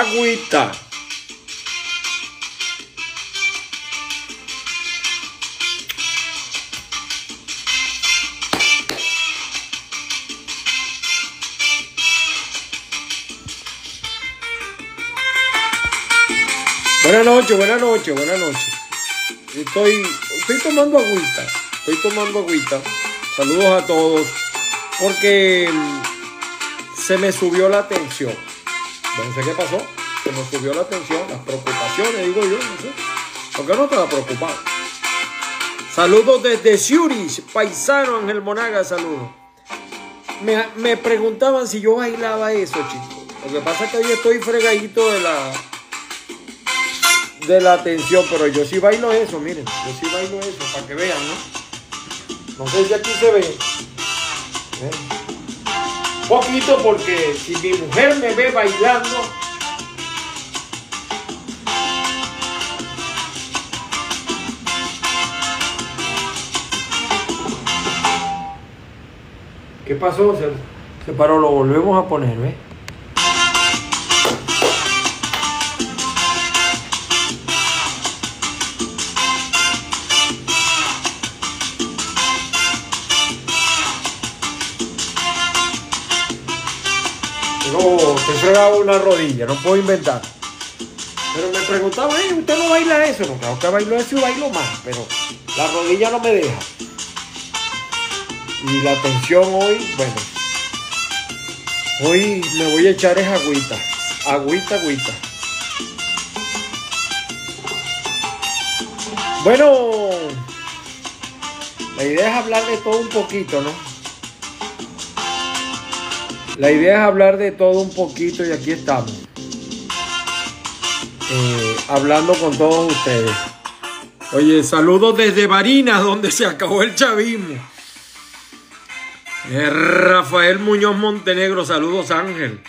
agüita. Buenas noches, buenas noches, buenas noches. Estoy, estoy tomando agüita, estoy tomando agüita. Saludos a todos, porque mm, se me subió la tensión. No sé qué pasó, se me subió la tensión, las preocupaciones, digo yo, no sé. ¿Por qué no estaba preocupado? Saludos desde Ciuris, paisano Ángel Monaga, saludos. Me, me preguntaban si yo bailaba eso, chicos. Lo que pasa es que hoy estoy fregadito de la de la atención, pero yo sí bailo eso, miren, yo sí bailo eso, para que vean, ¿no? No sé si aquí se ve. ¿Ven? Poquito porque si mi mujer me ve bailando, ¿Qué pasó? Se, se paró, lo volvemos a poner, ¿ves? No, te fregaba una rodilla, no puedo inventar. Pero me preguntaba, "Ey, ¿usted no baila eso? No, claro que bailo eso y bailo más, pero la rodilla no me deja. Y la tensión hoy, bueno, hoy me voy a echar es agüita, agüita, agüita. Bueno, la idea es hablar de todo un poquito, ¿no? La idea es hablar de todo un poquito y aquí estamos. Eh, hablando con todos ustedes. Oye, saludos desde Barinas, donde se acabó el chavismo. Eh, Rafael Muñoz Montenegro, saludos Ángel.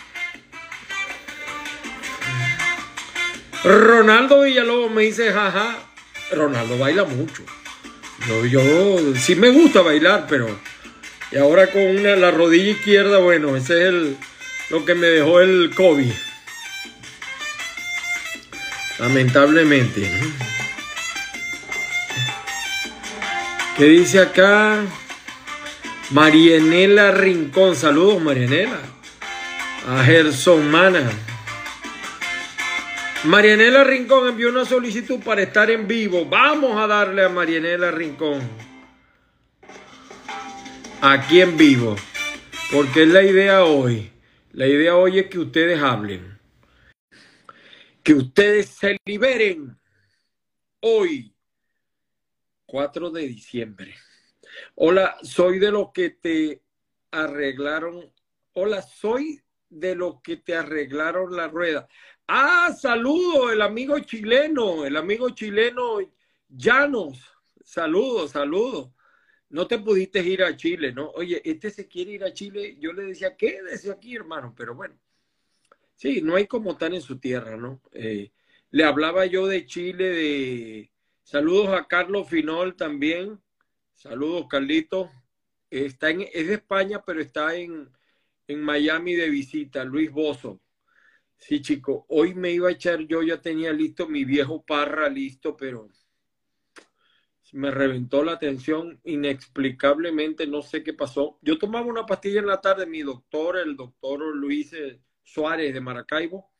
Ronaldo Villalobos me dice, jaja, Ronaldo baila mucho. Yo, yo sí me gusta bailar, pero... Y ahora con una, la rodilla izquierda, bueno, ese es el, lo que me dejó el COVID. Lamentablemente. ¿Qué dice acá? Marianela Rincón. Saludos, Marianela. A Gerson Mana. Marianela Rincón envió una solicitud para estar en vivo. Vamos a darle a Marianela Rincón. Aquí en vivo. Porque es la idea hoy. La idea hoy es que ustedes hablen. Que ustedes se liberen. Hoy, 4 de diciembre. Hola, soy de los que te arreglaron. Hola, soy de los que te arreglaron la rueda. Ah, saludo, el amigo chileno, el amigo chileno Llanos. Saludos, saludos. No te pudiste ir a Chile, ¿no? Oye, este se quiere ir a Chile. Yo le decía, quédese aquí, hermano, pero bueno. Sí, no hay como tan en su tierra, ¿no? Eh, le hablaba yo de Chile, de saludos a Carlos Finol también. Saludos, Carlito. Está en, es de España, pero está en, en Miami de visita. Luis Bozo. Sí, chico, hoy me iba a echar, yo ya tenía listo mi viejo parra listo, pero me reventó la tensión inexplicablemente, no sé qué pasó. Yo tomaba una pastilla en la tarde, mi doctor, el doctor Luis eh, Suárez de Maracaibo,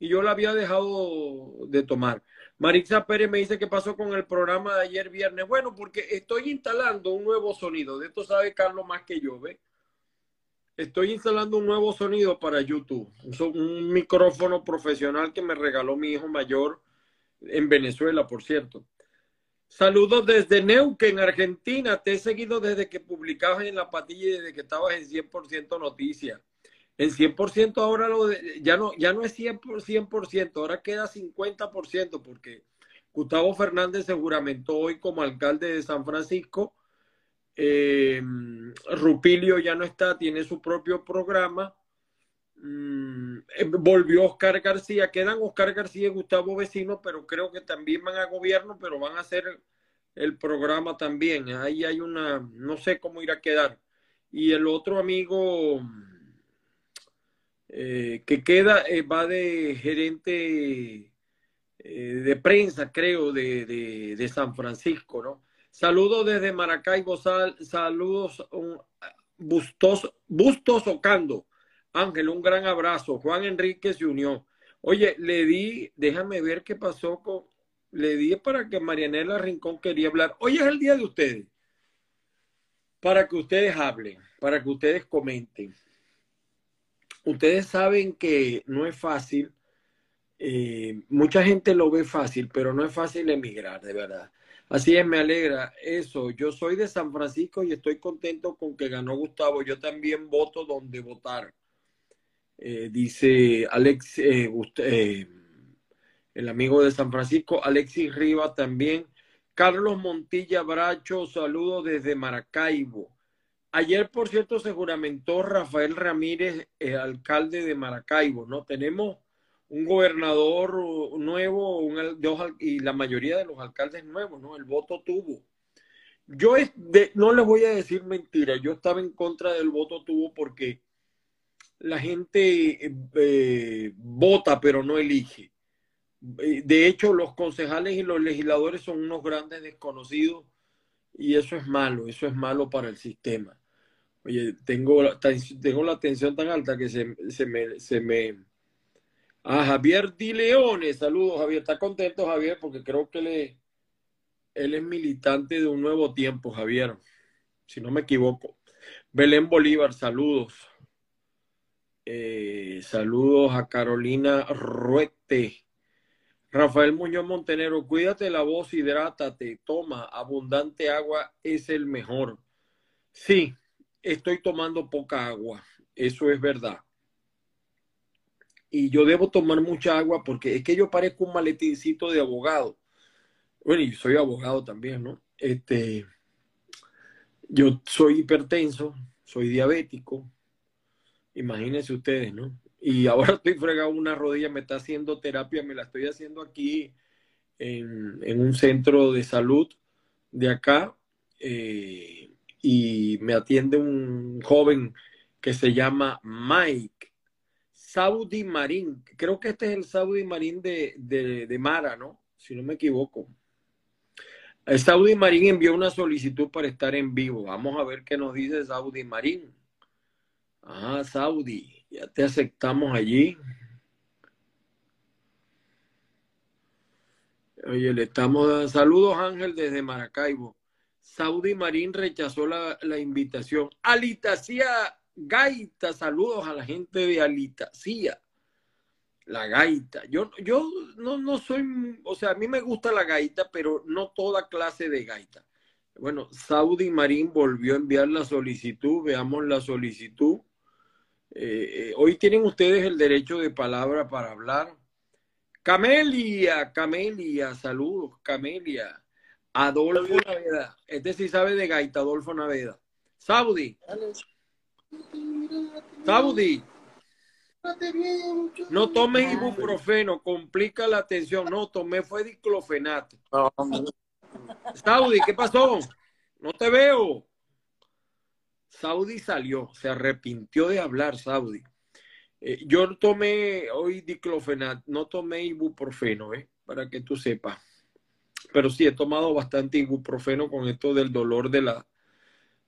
y yo la había dejado de tomar. Maritza Pérez me dice qué pasó con el programa de ayer viernes. Bueno, porque estoy instalando un nuevo sonido. De esto sabe Carlos más que yo, ¿ve? Estoy instalando un nuevo sonido para YouTube. Un micrófono profesional que me regaló mi hijo mayor en Venezuela, por cierto. Saludos desde Neuquén, Argentina. Te he seguido desde que publicabas en la patilla y desde que estabas en 100% noticias. En 100% ahora lo de, ya, no, ya no es 100%, 100%, ahora queda 50% porque Gustavo Fernández se juramentó hoy como alcalde de San Francisco. Eh, Rupilio ya no está, tiene su propio programa. Mm, eh, volvió Oscar García, quedan Oscar García y Gustavo Vecino, pero creo que también van a gobierno, pero van a hacer el programa también. Ahí hay una, no sé cómo irá a quedar. Y el otro amigo, eh, que queda, eh, va de gerente de prensa, creo, de, de, San Francisco, ¿no? Saludos desde Maracaibo, saludos, un, Bustos, Bustos Ocando. Ángel, un gran abrazo. Juan Enrique se unió. Oye, le di, déjame ver qué pasó con, le di para que Marianela Rincón quería hablar. Hoy es el día de ustedes. Para que ustedes hablen, para que ustedes comenten. Ustedes saben que no es fácil. Eh, mucha gente lo ve fácil, pero no es fácil emigrar, de verdad. Así es, me alegra eso. Yo soy de San Francisco y estoy contento con que ganó Gustavo. Yo también voto donde votar. Eh, dice Alex, eh, eh, el amigo de San Francisco, Alexis Riva también. Carlos Montilla Bracho, saludos desde Maracaibo. Ayer, por cierto, se juramentó Rafael Ramírez, el alcalde de Maracaibo, ¿no? Tenemos un gobernador nuevo un, y la mayoría de los alcaldes nuevos, ¿no? El voto tuvo. Yo no les voy a decir mentira, yo estaba en contra del voto tuvo porque la gente eh, vota pero no elige. Eh, de hecho, los concejales y los legisladores son unos grandes desconocidos y eso es malo, eso es malo para el sistema. Oye, tengo, tengo la atención tan alta que se, se me, se me a Javier Di Leone. Saludos, Javier. Está contento, Javier, porque creo que él es, militante de un nuevo tiempo, Javier. Si no me equivoco. Belén Bolívar, saludos. Eh, saludos a Carolina Ruete. Rafael Muñoz Montenero, cuídate la voz, hidrátate, toma, abundante agua es el mejor. Sí, estoy tomando poca agua, eso es verdad y yo debo tomar mucha agua porque es que yo parezco un maletincito de abogado. Bueno, y soy abogado también, ¿no? Este, yo soy hipertenso, soy diabético, imagínense ustedes, ¿no? Y ahora estoy fregado una rodilla, me está haciendo terapia, me la estoy haciendo aquí en, un centro de salud de acá, eh, y me atiende un joven que se llama Mike Saudi Marín. Creo que este es el Saudi Marín de, de, Mara, ¿no? Si no me equivoco. Saudi Marín envió una solicitud para estar en vivo. Vamos a ver qué nos dice Saudi Marín. Ah, Saudi, ya te aceptamos allí. Oye, le estamos dando saludos, Ángel, desde Maracaibo. Saudi Marín rechazó la, la invitación. Alitacía gaita, saludos a la gente de Alitacía. La gaita. Yo, yo no, no soy, o sea, a mí me gusta la gaita, pero no toda clase de gaita. Bueno, Saudi Marín volvió a enviar la solicitud, veamos la solicitud. Eh, eh, hoy tienen ustedes el derecho de palabra para hablar. Camelia, Camelia, saludos, Camelia. Adolfo Naveda, este sí sabe de gaita, Adolfo Naveda. Saudi. Saudi. No tomes ibuprofeno, complica la atención. No, tomé fue diclofenato. Saudi, ¿qué pasó? No te veo. Saudi salió, se arrepintió de hablar, Saudi. Eh, yo tomé hoy diclofenato, no tomé ibuprofeno, ¿eh? para que tú sepas. Pero sí he tomado bastante ibuprofeno con esto del dolor de la,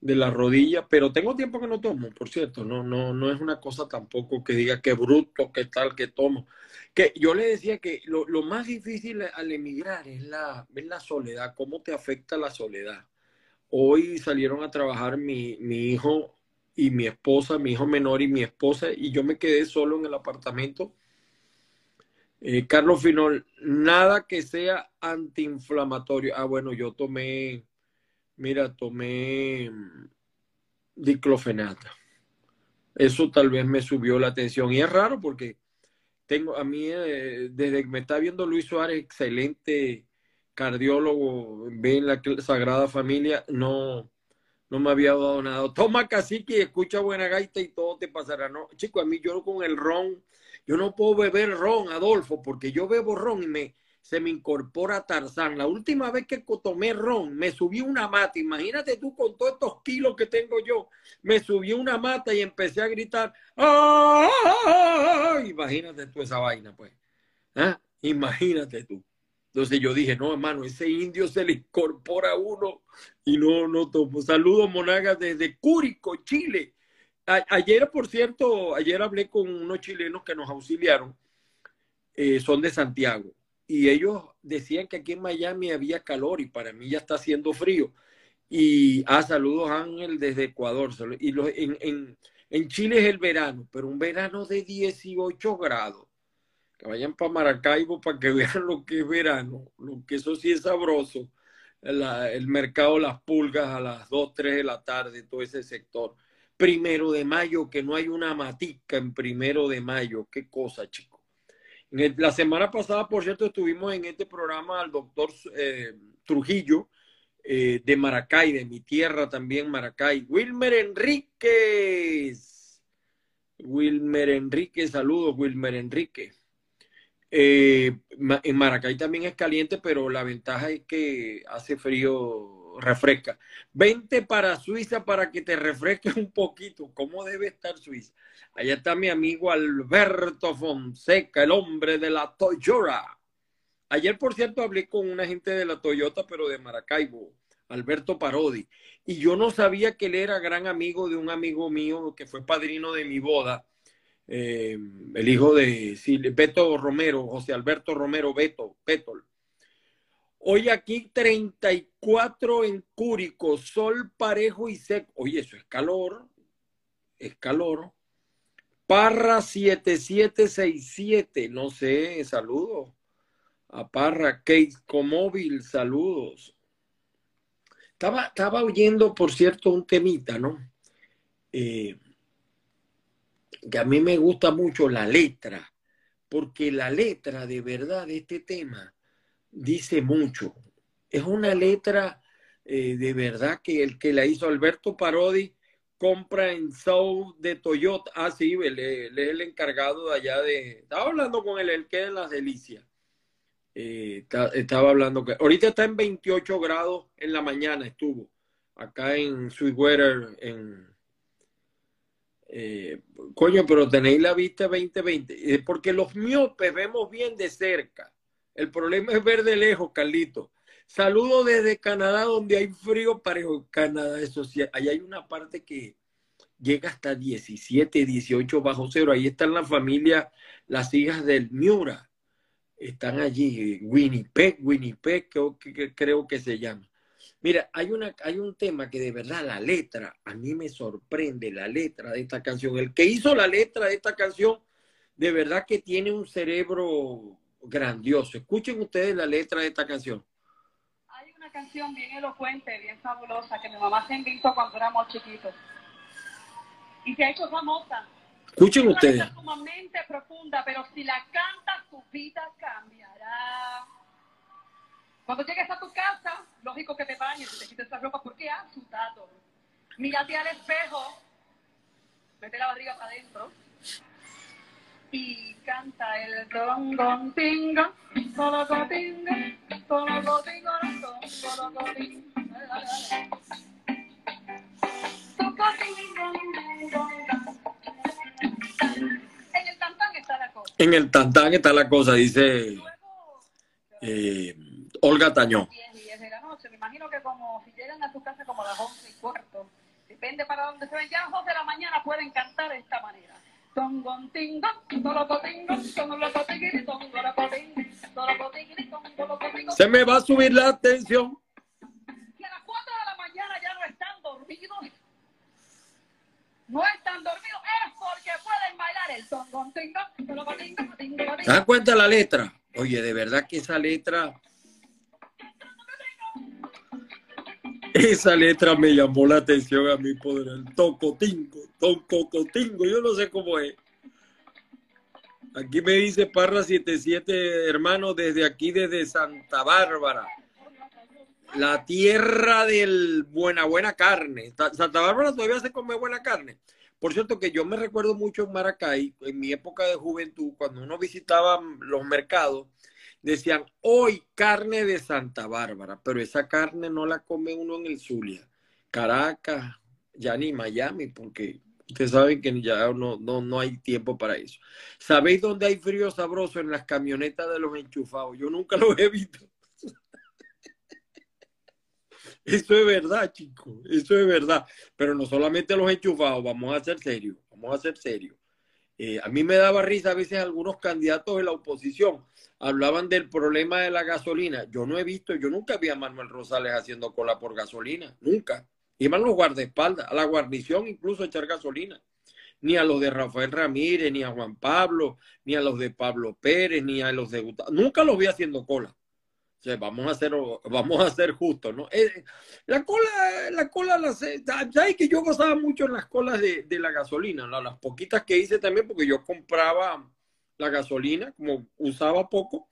de la rodilla, pero tengo tiempo que no tomo, por cierto, no, no, no es una cosa tampoco que diga que bruto, que tal, que tomo. Que yo le decía que lo, más difícil al emigrar es la, es la soledad, cómo te afecta la soledad. Hoy salieron a trabajar mi, mi hijo y mi esposa, mi hijo menor y mi esposa, y yo me quedé solo en el apartamento. Eh, Carlos Finol, nada que sea antiinflamatorio. Ah, bueno, yo tomé mira, tomé mm, diclofenato. Eso tal vez me subió la atención. Y es raro porque tengo a mí, eh, desde que me está viendo Luis Suárez, excelente cardiólogo, ve en la Sagrada Familia, no, no me había dado nada. Toma cacique escucha buena gaita y todo te pasará. No, chico, a mí yo con el ron, yo no puedo beber ron, Adolfo, porque yo bebo ron y me, se me incorpora Tarzán. La última vez que tomé ron, me subí una mata. Imagínate tú con todos estos kilos que tengo yo. Me subí una mata y empecé a gritar. Imagínate tú esa vaina, pues. ¿Ah? Imagínate tú. Entonces yo dije, no, hermano, ese indio se le incorpora a uno y no, no tomo. Saludos, Monagas, desde Cúrico, Chile. ayer, por cierto, ayer hablé con unos chilenos que nos auxiliaron. Eh, son de Santiago y ellos decían que aquí en Miami había calor y para mí ya está haciendo frío. Y, ah, saludos Ángel desde Ecuador. Y en, en, Chile es el verano, pero un verano de 18 grados. Que vayan para Maracaibo para que vean lo que es verano, lo que eso sí es sabroso. el mercado Las Pulgas a las 2, 3 de la tarde, todo ese sector. Primero de mayo, que no hay una matica en primero de mayo. Qué cosa, chicos la semana pasada, por cierto, estuvimos en este programa al doctor eh, Trujillo eh, de Maracay, de mi tierra también, Maracay. Wilmer Enríquez. Wilmer Enrique, saludos, Wilmer Enrique. Eh, en Maracay también es caliente, pero la ventaja es que hace frío refresca. Vente para Suiza para que te refresques un poquito. ¿Cómo debe estar Suiza? Allá está mi amigo Alberto Fonseca, el hombre de la Toyota. Ayer, por cierto, hablé con una gente de la Toyota, pero de Maracaibo, Alberto Parodi. Y yo no sabía que él era gran amigo de un amigo mío que fue padrino de mi boda. Eh, el hijo de Beto Romero, José Alberto Romero Beto. Hoy aquí 34 en Cúrico, sol parejo y seco. Oye, eso es calor, es calor. Parra 7767, no sé, saludos. A Parra, Kate Comóvil, saludos. Estaba, estaba oyendo, por cierto, un temita, ¿no? Eh, que a mí me gusta mucho la letra, porque la letra de verdad de este tema dice mucho. Es una letra eh, de verdad que el que la hizo Alberto Parodi compra en South de Toyota. Ah, sí, él, es el encargado de allá de... Estaba hablando con él, él queda en las delicias. Eh, estaba hablando que... Ahorita está en 28 grados en la mañana, estuvo. Acá en Sweetwater, en... Eh, coño, pero tenéis la vista 2020. Porque los miopes vemos bien de cerca. El problema es ver de lejos, Carlito. Saludo desde Canadá, donde hay frío parejo. Canadá, eso sí, ahí hay una parte que llega hasta 17, 18 bajo cero. Ahí están la familia, las hijas del Miura. Están allí, Winnipeg, Winnipeg, creo que, creo que se llama. Mira, hay, una, hay un tema que de verdad la letra, a mí me sorprende la letra de esta canción. El que hizo la letra de esta canción, de verdad que tiene un cerebro grandioso. Escuchen ustedes la letra de esta canción. Hay una canción bien elocuente, bien fabulosa, que mi mamá se invitó cuando éramos chiquitos. Y se ha hecho famosa. Escuchen ustedes. Es sumamente profunda, pero si la cantas, tu vida cambiará. Cuando llegues a tu casa, lógico que te bañes y te quites esa ropa porque has sudado. Mírate al espejo, mete la barriga para adentro y canta el gon tingo, solo tingo, solo tingo, solo tingo. En el tantán está la cosa. En el tantán está la cosa, dice eh, Olga Tañón. Y de la noche, me imagino que como si llegan a su casa como a las 11 y cuarto, depende para dónde se ven, ya a las 2 de la mañana pueden cantar de esta manera. Se me va a subir la atención. Si a las 4 de la mañana ya no están dormidos, no están dormidos, es porque pueden bailar el tongo, ¿Te das cuenta la letra? Oye, de verdad que esa letra Esa letra me llamó la atención a mí por el tocotingo, tocotingo, yo no sé cómo es. Aquí me dice Parra 77, hermano, desde aquí, desde Santa Bárbara. La tierra del buena, buena carne. Santa Bárbara todavía se come buena carne. Por cierto, que yo me recuerdo mucho en Maracay, en mi época de juventud, cuando uno visitaba los mercados, decían, hoy carne de Santa Bárbara, pero esa carne no la come uno en el Zulia, Caracas, ya ni Miami, porque ustedes saben que ya no, no, no hay tiempo para eso. ¿Sabéis dónde hay frío sabroso? En las camionetas de los enchufados. Yo nunca lo he visto. Eso es verdad, chicos. Eso es verdad. Pero no solamente los enchufados, vamos a ser serios. Vamos a ser serios. Eh, a mí me daba risa a veces algunos candidatos de la oposición hablaban del problema de la gasolina. Yo no he visto, yo nunca vi a Manuel Rosales haciendo cola por gasolina, nunca. Iban los guardaespaldas, a la guarnición incluso a echar gasolina. Ni a los de Rafael Ramírez, ni a Juan Pablo, ni a los de Pablo Pérez, ni a los de Gustavo. Nunca los vi haciendo cola vamos a ser, vamos a ser justos, ¿no? Eh, la cola, la cola, la, sabes que yo gozaba mucho en las colas de, de la gasolina, las poquitas que hice también, porque yo compraba la gasolina, como usaba poco.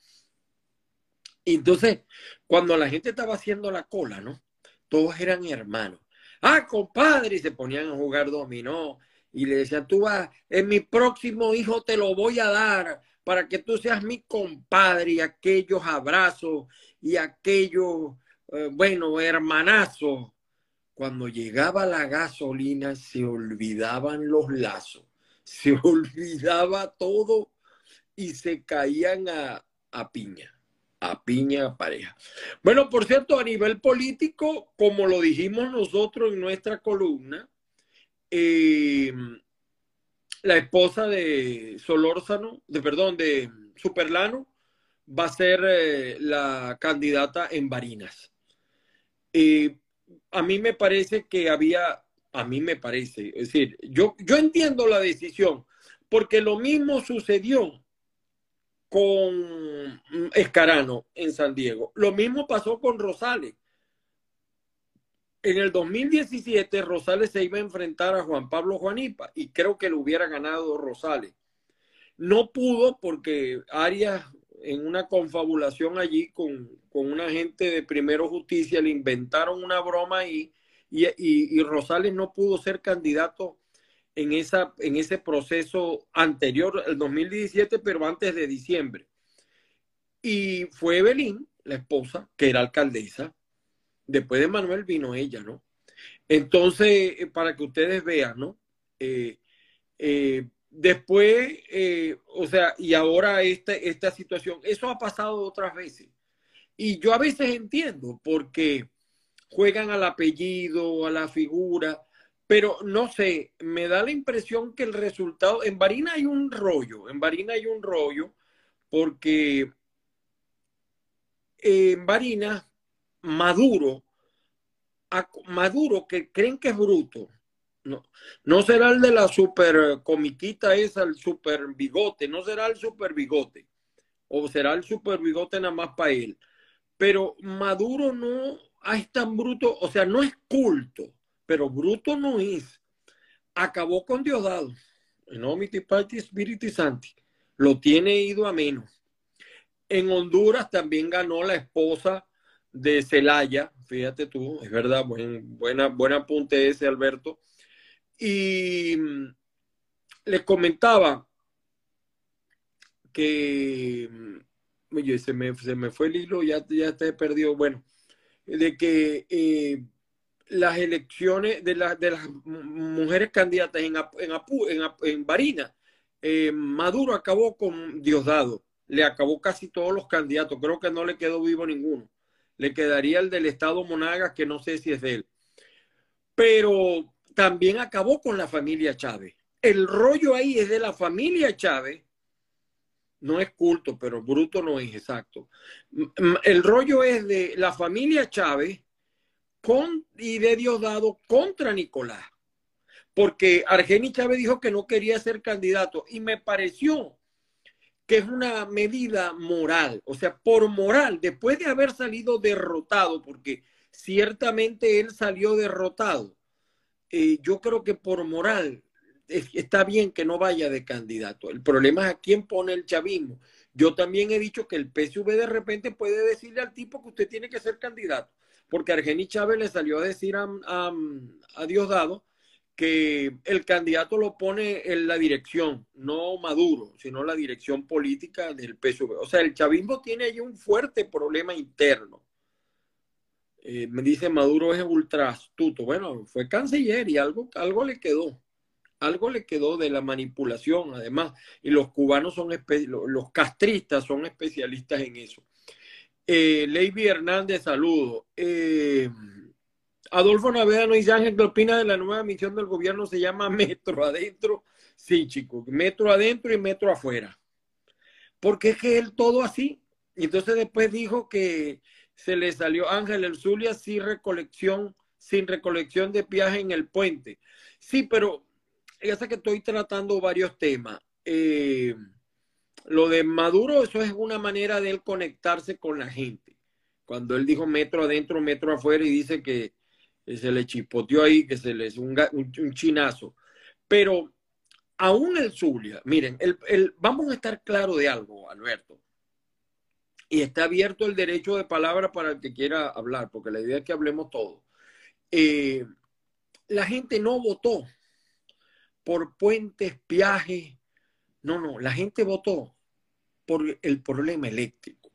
Y entonces, cuando la gente estaba haciendo la cola, ¿no? Todos eran hermanos. Ah, compadre, y se ponían a jugar dominó y le decían, tú vas, en mi próximo hijo te lo voy a dar para que tú seas mi compadre y aquellos abrazos y aquellos, eh, bueno, hermanazos. Cuando llegaba la gasolina se olvidaban los lazos, se olvidaba todo y se caían a, a piña, a piña pareja. Bueno, por cierto, a nivel político, como lo dijimos nosotros en nuestra columna, eh, la esposa de Solórzano, de perdón, de Superlano, va a ser eh, la candidata en Barinas. a mí me parece que había, a mí me parece, es decir, yo, yo entiendo la decisión, porque lo mismo sucedió con Escarano en San Diego, lo mismo pasó con Rosales en el 2017 Rosales se iba a enfrentar a Juan Pablo Juanipa y creo que lo hubiera ganado Rosales. No pudo porque Arias en una confabulación allí con, con un agente de Primero Justicia le inventaron una broma ahí y, y, Rosales no pudo ser candidato en, esa, en ese proceso anterior, el 2017, pero antes de diciembre. Y fue Evelyn, la esposa, que era alcaldesa, Después de Manuel vino ella, ¿no? Entonces, eh, para que ustedes vean, ¿no? Eh, eh, después, o sea, y ahora esta, esta situación, eso ha pasado otras veces. Y yo a veces entiendo porque juegan al apellido, a la figura, pero no sé, me da la impresión que el resultado, en Barina hay un rollo, en Barina hay un rollo, porque en Barina Maduro, Maduro que creen que es bruto, no, no será el de la super comiquita esa, el super bigote, no será el super bigote, o será el super bigote nada más para él. Pero Maduro no es tan bruto, o sea, no es culto, pero bruto no es. Acabó con Diosdado, en Omiti Party Spirit Santi, lo tiene ido a menos. En Honduras también ganó la esposa de Celaya, fíjate tú, es verdad, buen, buena, buen apunte ese, Alberto. Y mm, les comentaba que, mm, oye, se me, se me fue el hilo, ya, ya te perdido, bueno, de que eh, las elecciones de, de las mujeres candidatas en, en, Apu, en, Barina, eh, Maduro acabó con Diosdado, le acabó casi todos los candidatos, creo que no le quedó vivo ninguno le quedaría el del Estado Monagas, que no sé si es de él. Pero también acabó con la familia Chávez. El rollo ahí es de la familia Chávez. No es culto, pero bruto no es exacto. El rollo es de la familia Chávez con, y de Diosdado contra Nicolás. Porque Argeni Chávez dijo que no quería ser candidato y me pareció que es una medida moral, o sea, por moral, después de haber salido derrotado, porque ciertamente él salió derrotado, eh, yo creo que por moral está bien que no vaya de candidato. El problema es a quién pone el chavismo. Yo también he dicho que el PSV de repente puede decirle al tipo que usted tiene que ser candidato, porque Argeni Chávez le salió a decir a, a, a Diosdado que el candidato lo pone en la dirección, no Maduro, sino la dirección política del PSV. O sea, el chavismo tiene ahí un fuerte problema interno. Eh, me dice Maduro es ultra astuto. Bueno, fue canciller y algo, algo le quedó. Algo le quedó de la manipulación, además. Y los cubanos son, los castristas son especialistas en eso. Eh, Leiby Hernández, saludo. Eh, Adolfo Naveda nos dice Ángel, ¿qué opina de la nueva misión del gobierno? Se llama Metro Adentro. Sí, chicos, Metro Adentro y Metro Afuera. Porque es que él todo así. Y entonces después dijo que se le salió Ángel el Zulia sin recolección, sin recolección de viaje en el puente. Sí, pero ya sé que estoy tratando varios temas. Eh, lo de Maduro, eso es una manera de él conectarse con la gente. Cuando él dijo metro adentro, metro afuera y dice que se le chipoteó ahí, que se le es un, chinazo. Pero aún el Zulia, miren, el, vamos a estar claro de algo, Alberto. Y está abierto el derecho de palabra para el que quiera hablar, porque la idea es que hablemos todos. Eh, la gente no votó por puentes, viajes. No, no, la gente votó por el problema eléctrico.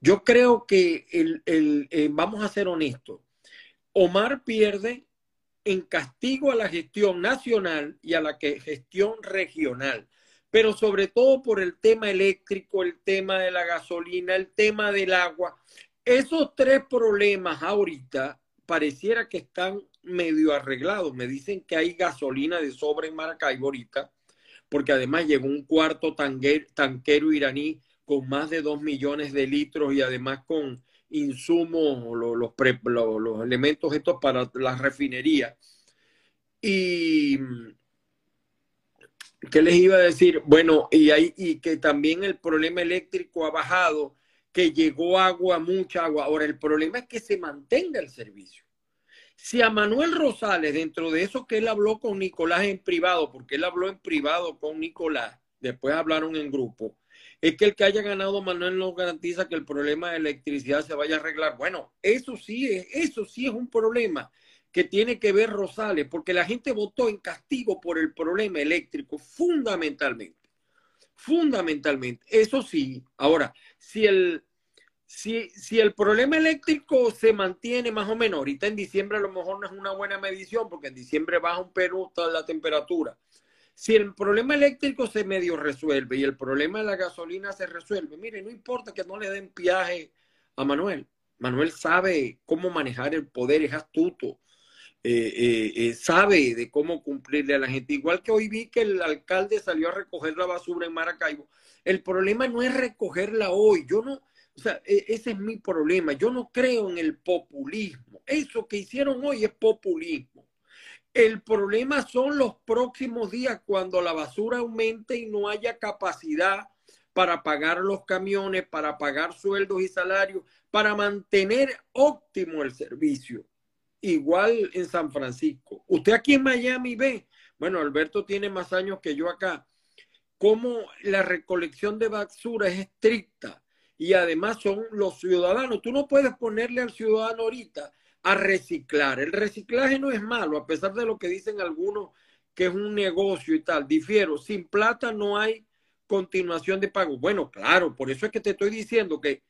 Yo creo que el, eh, vamos a ser honestos, Omar pierde en castigo a la gestión nacional y a la gestión regional, pero sobre todo por el tema eléctrico, el tema de la gasolina, el tema del agua. Esos tres problemas ahorita pareciera que están medio arreglados. Me dicen que hay gasolina de sobra en Maracaibo ahorita, porque además llegó un cuarto tanquero iraní con más de dos millones de litros y además con insumos, los, los, elementos estos para la refinería. Y ¿qué les iba a decir? Bueno, y, y que también el problema eléctrico ha bajado, que llegó agua, mucha agua. Ahora, el problema es que se mantenga el servicio. Si a Manuel Rosales, dentro de eso que él habló con Nicolás en privado, porque él habló en privado con Nicolás, después hablaron en grupo, es que el que haya ganado Manuel no garantiza que el problema de electricidad se vaya a arreglar. Bueno, eso sí es, eso sí es un problema que tiene que ver Rosales, porque la gente votó en castigo por el problema eléctrico, fundamentalmente. Fundamentalmente. Eso sí. Ahora, si el, si, si el problema eléctrico se mantiene más o menos, ahorita en diciembre a lo mejor no es una buena medición, porque en diciembre baja un Perú toda la temperatura si el problema eléctrico se medio resuelve y el problema de la gasolina se resuelve, mire, no importa que no le den viaje a Manuel. Manuel sabe cómo manejar el poder, es astuto, eh, eh, eh, sabe de cómo cumplirle a la gente. Igual que hoy vi que el alcalde salió a recoger la basura en Maracaibo. El problema no es recogerla hoy. Yo no, o sea, e, ese es mi problema. Yo no creo en el populismo. Eso que hicieron hoy es populismo. El problema son los próximos días cuando la basura aumente y no haya capacidad para pagar los camiones, para pagar sueldos y salarios, para mantener óptimo el servicio. Igual en San Francisco. Usted aquí en Miami ve, bueno, Alberto tiene más años que yo acá, cómo la recolección de basura es estricta y además son los ciudadanos. Tú no puedes ponerle al ciudadano ahorita a reciclar. El reciclaje no es malo, a pesar de lo que dicen algunos que es un negocio y tal. Difiero, sin plata no hay continuación de pago. Bueno, claro, por eso es que te estoy diciendo que,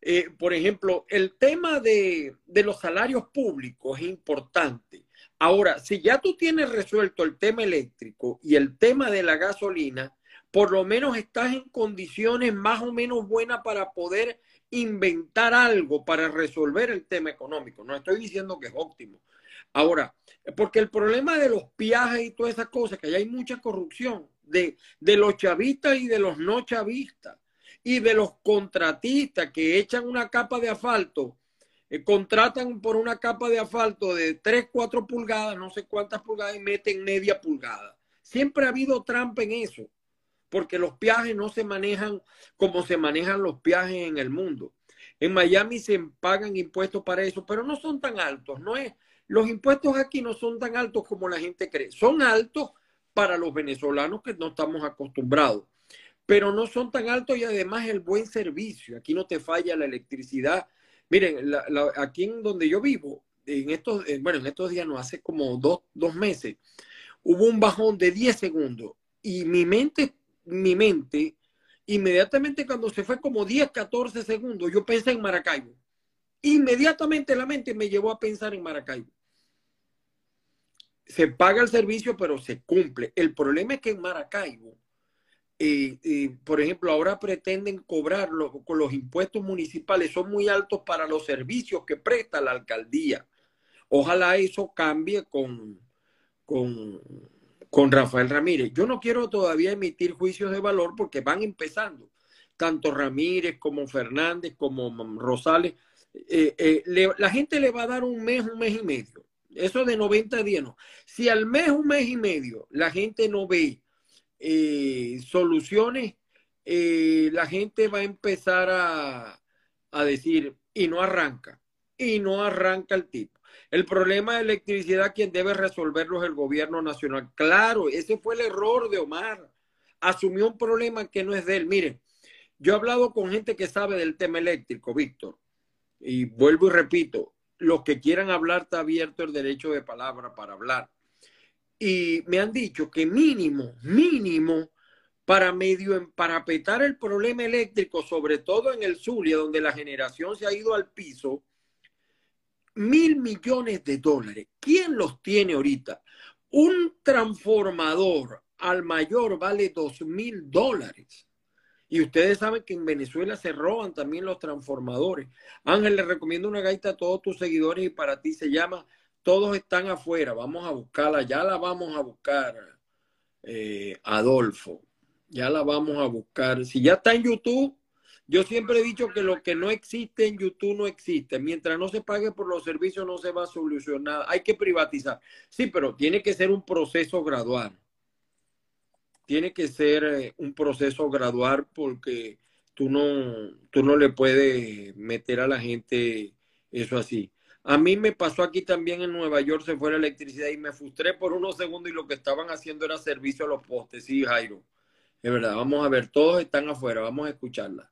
eh, por ejemplo, el tema de, de los salarios públicos es importante. Ahora, si ya tú tienes resuelto el tema eléctrico y el tema de la gasolina, por lo menos estás en condiciones más o menos buenas para poder inventar algo para resolver el tema económico. No estoy diciendo que es óptimo. Ahora, porque el problema de los viajes y todas esas cosas, que hay mucha corrupción de, de los chavistas y de los no chavistas y de los contratistas que echan una capa de asfalto, eh, contratan por una capa de asfalto de 3, 4 pulgadas, no sé cuántas pulgadas, y meten media pulgada. Siempre ha habido trampa en eso porque los viajes no se manejan como se manejan los viajes en el mundo. En Miami se pagan impuestos para eso, pero no son tan altos, no es. Los impuestos aquí no son tan altos como la gente cree. Son altos para los venezolanos que no estamos acostumbrados, pero no son tan altos y además el buen servicio. Aquí no te falla la electricidad. Miren, aquí en donde yo vivo, en estos, eh, bueno, en estos días, no, hace como dos, dos meses, hubo un bajón de 10 segundos y mi mente, mi mente, inmediatamente cuando se fue como 10, 14 segundos, yo pensé en Maracaibo. Inmediatamente la mente me llevó a pensar en Maracaibo. Se paga el servicio, pero se cumple. El problema es que en Maracaibo, eh, eh, por ejemplo, ahora pretenden cobrarlo con los impuestos municipales, son muy altos para los servicios que presta la alcaldía. Ojalá eso cambie con, con, con Rafael Ramírez. Yo no quiero todavía emitir juicios de valor porque van empezando. Tanto Ramírez como Fernández como Rosales. Eh, la gente le va a dar un mes, un mes y medio. Eso de 90 días no. Si al mes, un mes y medio, la gente no ve eh, soluciones, eh, la gente va a empezar a, a decir, y no arranca, y no arranca el tipo. El problema de electricidad, quien debe resolverlo es el gobierno nacional. Claro, ese fue el error de Omar. Asumió un problema que no es de él. Miren, yo he hablado con gente que sabe del tema eléctrico, Víctor, y vuelvo y repito, los que quieran hablar está abierto el derecho de palabra para hablar y me han dicho que mínimo, mínimo, para medio emparapetar el problema eléctrico, sobre todo en el Zulia, donde la generación se ha ido al piso, mil millones de dólares. ¿Quién los tiene ahorita? Un transformador al mayor vale dos mil dólares. Y ustedes saben que en Venezuela se roban también los transformadores. Ángel, le recomiendo una gaita a todos tus seguidores y para ti se llama todos están afuera, vamos a buscarla, ya la vamos a buscar, eh, Adolfo, ya la vamos a buscar. Si ya está en YouTube, yo siempre he dicho que lo que no existe en YouTube no existe. Mientras no se pague por los servicios no se va a solucionar. Hay que privatizar. Sí, pero tiene que ser un proceso gradual. Tiene que ser eh, un proceso gradual porque tú no, tú no le puedes meter a la gente eso así. A mí me pasó aquí también en Nueva York, se fue la electricidad y me frustré por unos segundos y lo que estaban haciendo era servicio a los postes. Sí, Jairo. Es verdad, vamos a ver, todos están afuera, vamos a escucharla.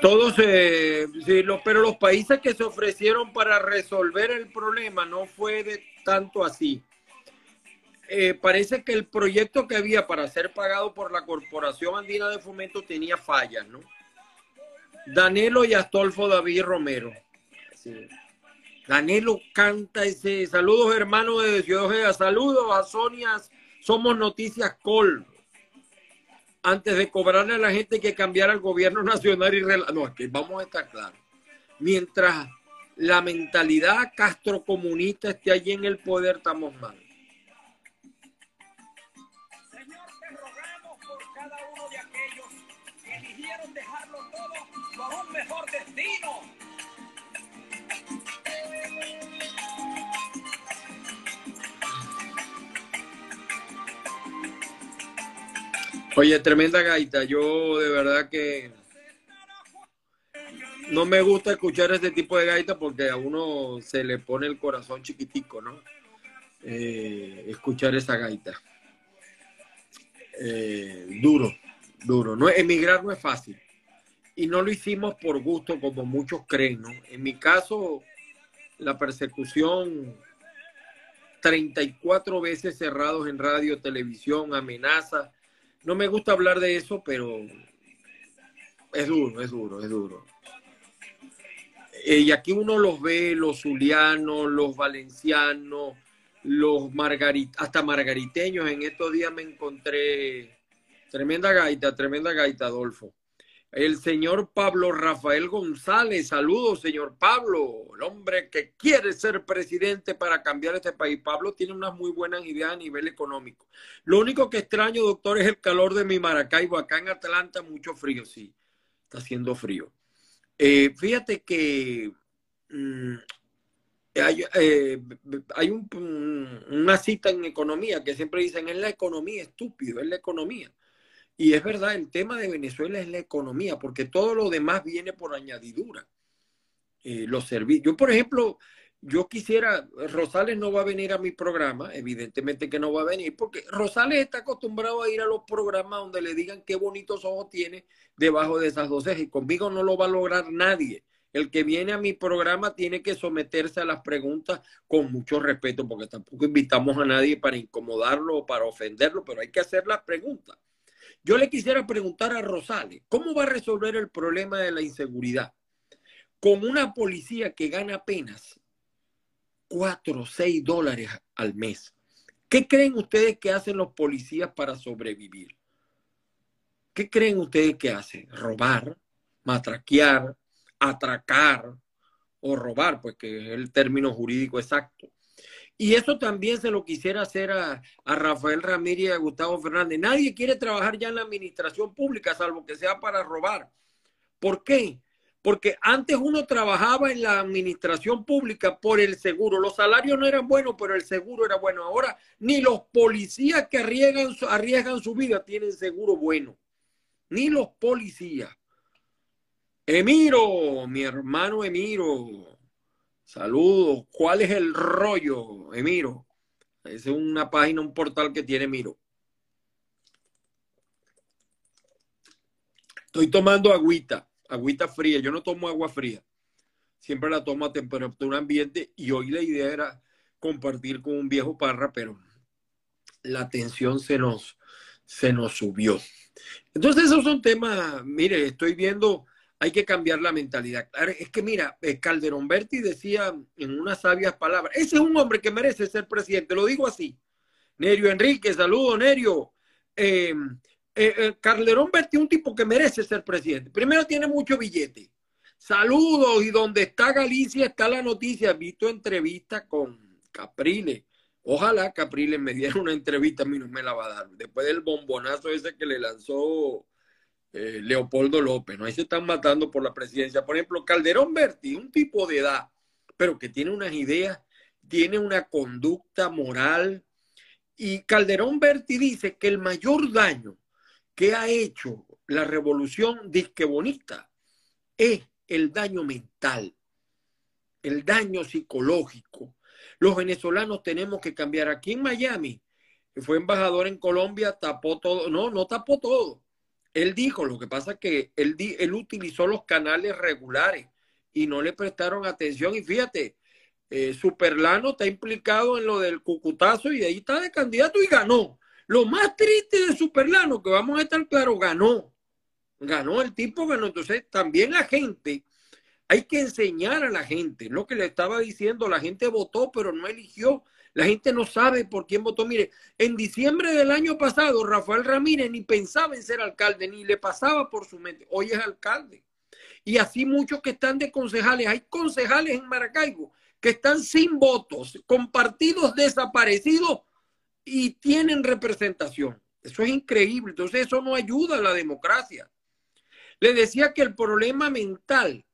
Todos, eh, sí, pero los países que se ofrecieron para resolver el problema no fue de tanto así. Eh, parece que el proyecto que había para ser pagado por la Corporación Andina de Fomento tenía fallas, ¿no? Danilo y Astolfo David Romero. Danilo canta ese. Saludos, hermanos de Ciudad Saludos a Sonia. Somos Noticias Col. Antes de cobrarle a la gente que cambiara el gobierno nacional y no, aquí vamos a estar claros. Mientras la mentalidad castrocomunista esté allí en el poder, estamos mal. Oye, tremenda gaita. Yo de verdad que no me gusta escuchar este tipo de gaita porque a uno se le pone el corazón chiquitico, ¿no? Eh, escuchar esa gaita. Eh, duro, duro. No, emigrar no es fácil. Y no lo hicimos por gusto como muchos creen, ¿no? En mi caso, la persecución, 34 veces cerrados en radio, televisión, amenazas no me gusta hablar de eso, pero es duro, es duro, es duro. Eh, y aquí uno los ve, los zulianos, los valencianos, los margarit hasta margariteños. En estos días me encontré tremenda gaita, tremenda gaita, Adolfo el señor Pablo Rafael González. Saludos, señor Pablo, el hombre que quiere ser presidente para cambiar este país. Pablo tiene unas muy buenas ideas a nivel económico. Lo único que extraño, doctor, es el calor de mi Maracaibo. Acá en Atlanta, mucho frío, sí. está haciendo frío. Eh, fíjate que mm, hay, eh, un, una cita en economía que siempre dicen, es la economía, estúpido, es la economía. Y es verdad, el tema de Venezuela es la economía, porque todo lo demás viene por añadidura. Eh, los servicios. Yo, por ejemplo, yo quisiera, Rosales no va a venir a mi programa, evidentemente que no va a venir, porque Rosales está acostumbrado a ir a los programas donde le digan qué bonitos ojos tiene debajo de esas dos y conmigo no lo va a lograr nadie. El que viene a mi programa tiene que someterse a las preguntas con mucho respeto, porque tampoco invitamos a nadie para incomodarlo o para ofenderlo, pero hay que hacer las preguntas. Yo le quisiera preguntar a Rosales, ¿cómo va a resolver el problema de la inseguridad? Con una policía que gana apenas 4 o 6 dólares al mes. ¿Qué creen ustedes que hacen los policías para sobrevivir? ¿Qué creen ustedes que hacen? Robar, matraquear, atracar o robar, pues que es el término jurídico exacto. Y eso también se lo quisiera hacer a, Rafael Ramírez y a Gustavo Fernández. Nadie quiere trabajar ya en la administración pública, salvo que sea para robar. ¿Por qué? Porque antes uno trabajaba en la administración pública por el seguro. Los salarios no eran buenos, pero el seguro era bueno. Ahora ni los policías que arriesgan su vida tienen seguro bueno. Ni los policías. Emiro, mi hermano Emiro. Saludos. ¿Cuál es el rollo, Emiro? Es una página, un portal que tiene Miro. Estoy tomando agüita, agüita fría. Yo no tomo agua fría. Siempre la tomo a temperatura ambiente y hoy la idea era compartir con un viejo parra, pero la tensión se nos, se nos subió. Entonces esos son temas, mire, estoy viendo hay que cambiar la mentalidad. Es que mira, eh, Calderón Berti decía en unas sabias palabras, ese es un hombre que merece ser presidente, lo digo así. Nerio Enrique, saludo Nerio. Eh, eh, Calderón Berti es un tipo que merece ser presidente. Primero tiene mucho billete. Saludos, y donde está Galicia está la noticia. Visto entrevista con Capriles. Ojalá Capriles me diera una entrevista, a mí no me la va a dar. Después del bombonazo ese que le lanzó eh, Leopoldo López, ¿no? Ahí se están matando por la presidencia. Por ejemplo, Calderón Berti, un tipo de edad, pero que tiene unas ideas, tiene una conducta moral. Y Calderón Berti dice que el mayor daño que ha hecho la revolución disquebonista es el daño mental, el daño psicológico. Los venezolanos tenemos que cambiar. Aquí en Miami, fue embajador en Colombia, tapó todo. No, no tapó todo él dijo, lo que pasa es que él, él utilizó los canales regulares y no le prestaron atención. Y fíjate, eh, Superlano está implicado en lo del cucutazo y ahí está de candidato y ganó. Lo más triste de Superlano, que vamos a estar claros, ganó. Ganó, el tipo ganó. Entonces, también la gente, hay que enseñar a la gente. Lo que le estaba diciendo, la gente votó, pero no eligió. La gente no sabe por quién votó. Mire, en diciembre del año pasado, Rafael Ramírez ni pensaba en ser alcalde, ni le pasaba por su mente. Hoy es alcalde. Y así muchos que están de concejales. Hay concejales en Maracaibo que están sin votos, con partidos desaparecidos y tienen representación. Eso es increíble. Entonces eso no ayuda a la democracia. Le decía que el problema mental,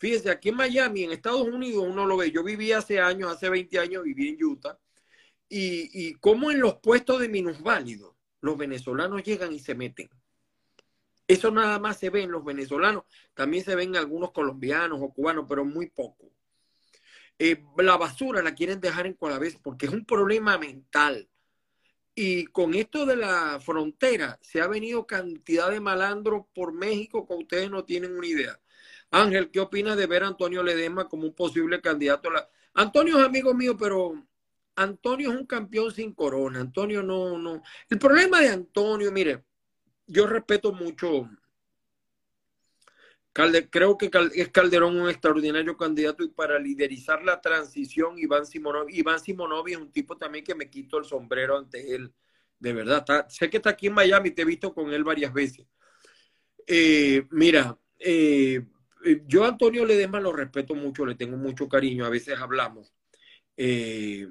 fíjese, aquí en Miami, en Estados Unidos, uno lo ve. Yo viví hace años, hace 20 años, viví en Utah y, y cómo en los puestos de minusválidos los venezolanos llegan y se meten. Eso nada más se ve en los venezolanos, también se ven algunos colombianos o cubanos, pero muy poco. Eh, la basura la quieren dejar en vez porque es un problema mental. Y con esto de la frontera se ha venido cantidad de malandros por México que ustedes no tienen una idea. Ángel, ¿qué opinas de ver a Antonio Ledema como un posible candidato? A la... Antonio es amigo mío, pero Antonio es un campeón sin corona. Antonio no, no. El problema de Antonio, mire, yo respeto mucho. creo que es Calderón un extraordinario candidato y para liderizar la transición, Iván Simonovi, Iván Simonovi es un tipo también que me quito el sombrero ante él. De verdad, sé que está aquí en Miami, te he visto con él varias veces. Eh, mira, eh, yo a Antonio Ledesma lo respeto mucho, le tengo mucho cariño, a veces hablamos. Eh,